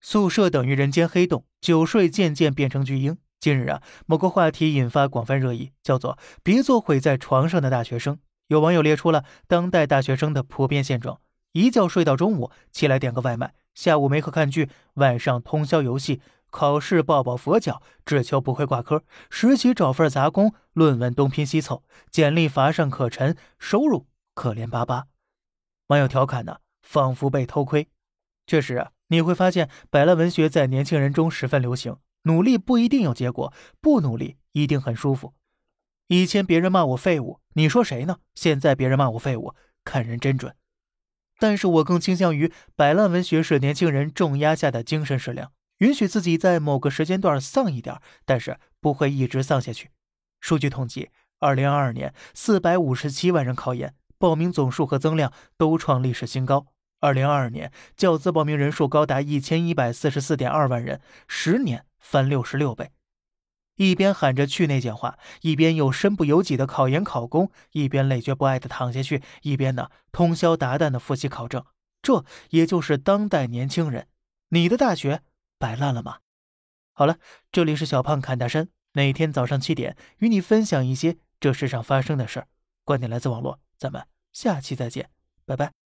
宿舍等于人间黑洞，久睡渐渐变成巨婴。近日啊，某个话题引发广泛热议，叫做“别做毁在床上的大学生”。有网友列出了当代大学生的普遍现状：一觉睡到中午，起来点个外卖；下午没课看剧，晚上通宵游戏；考试抱抱佛脚，只求不会挂科；实习找份杂工，论文东拼西凑；简历乏善可陈，收入可怜巴巴。网友调侃呢，仿佛被偷窥。确实啊。你会发现，摆烂文学在年轻人中十分流行。努力不一定有结果，不努力一定很舒服。以前别人骂我废物，你说谁呢？现在别人骂我废物，看人真准。但是我更倾向于摆烂文学是年轻人重压下的精神食粮，允许自己在某个时间段丧一点，但是不会一直丧下去。数据统计，二零二二年四百五十七万人考研，报名总数和增量都创历史新高。二零二二年，教资报名人数高达一千一百四十四点二万人，十年翻六十六倍。一边喊着去内卷化，一边又身不由己的考研考公，一边累觉不爱的躺下去，一边呢通宵达旦的复习考证。这也就是当代年轻人。你的大学摆烂了吗？好了，这里是小胖侃大山，每天早上七点与你分享一些这世上发生的事儿。观点来自网络，咱们下期再见，拜拜。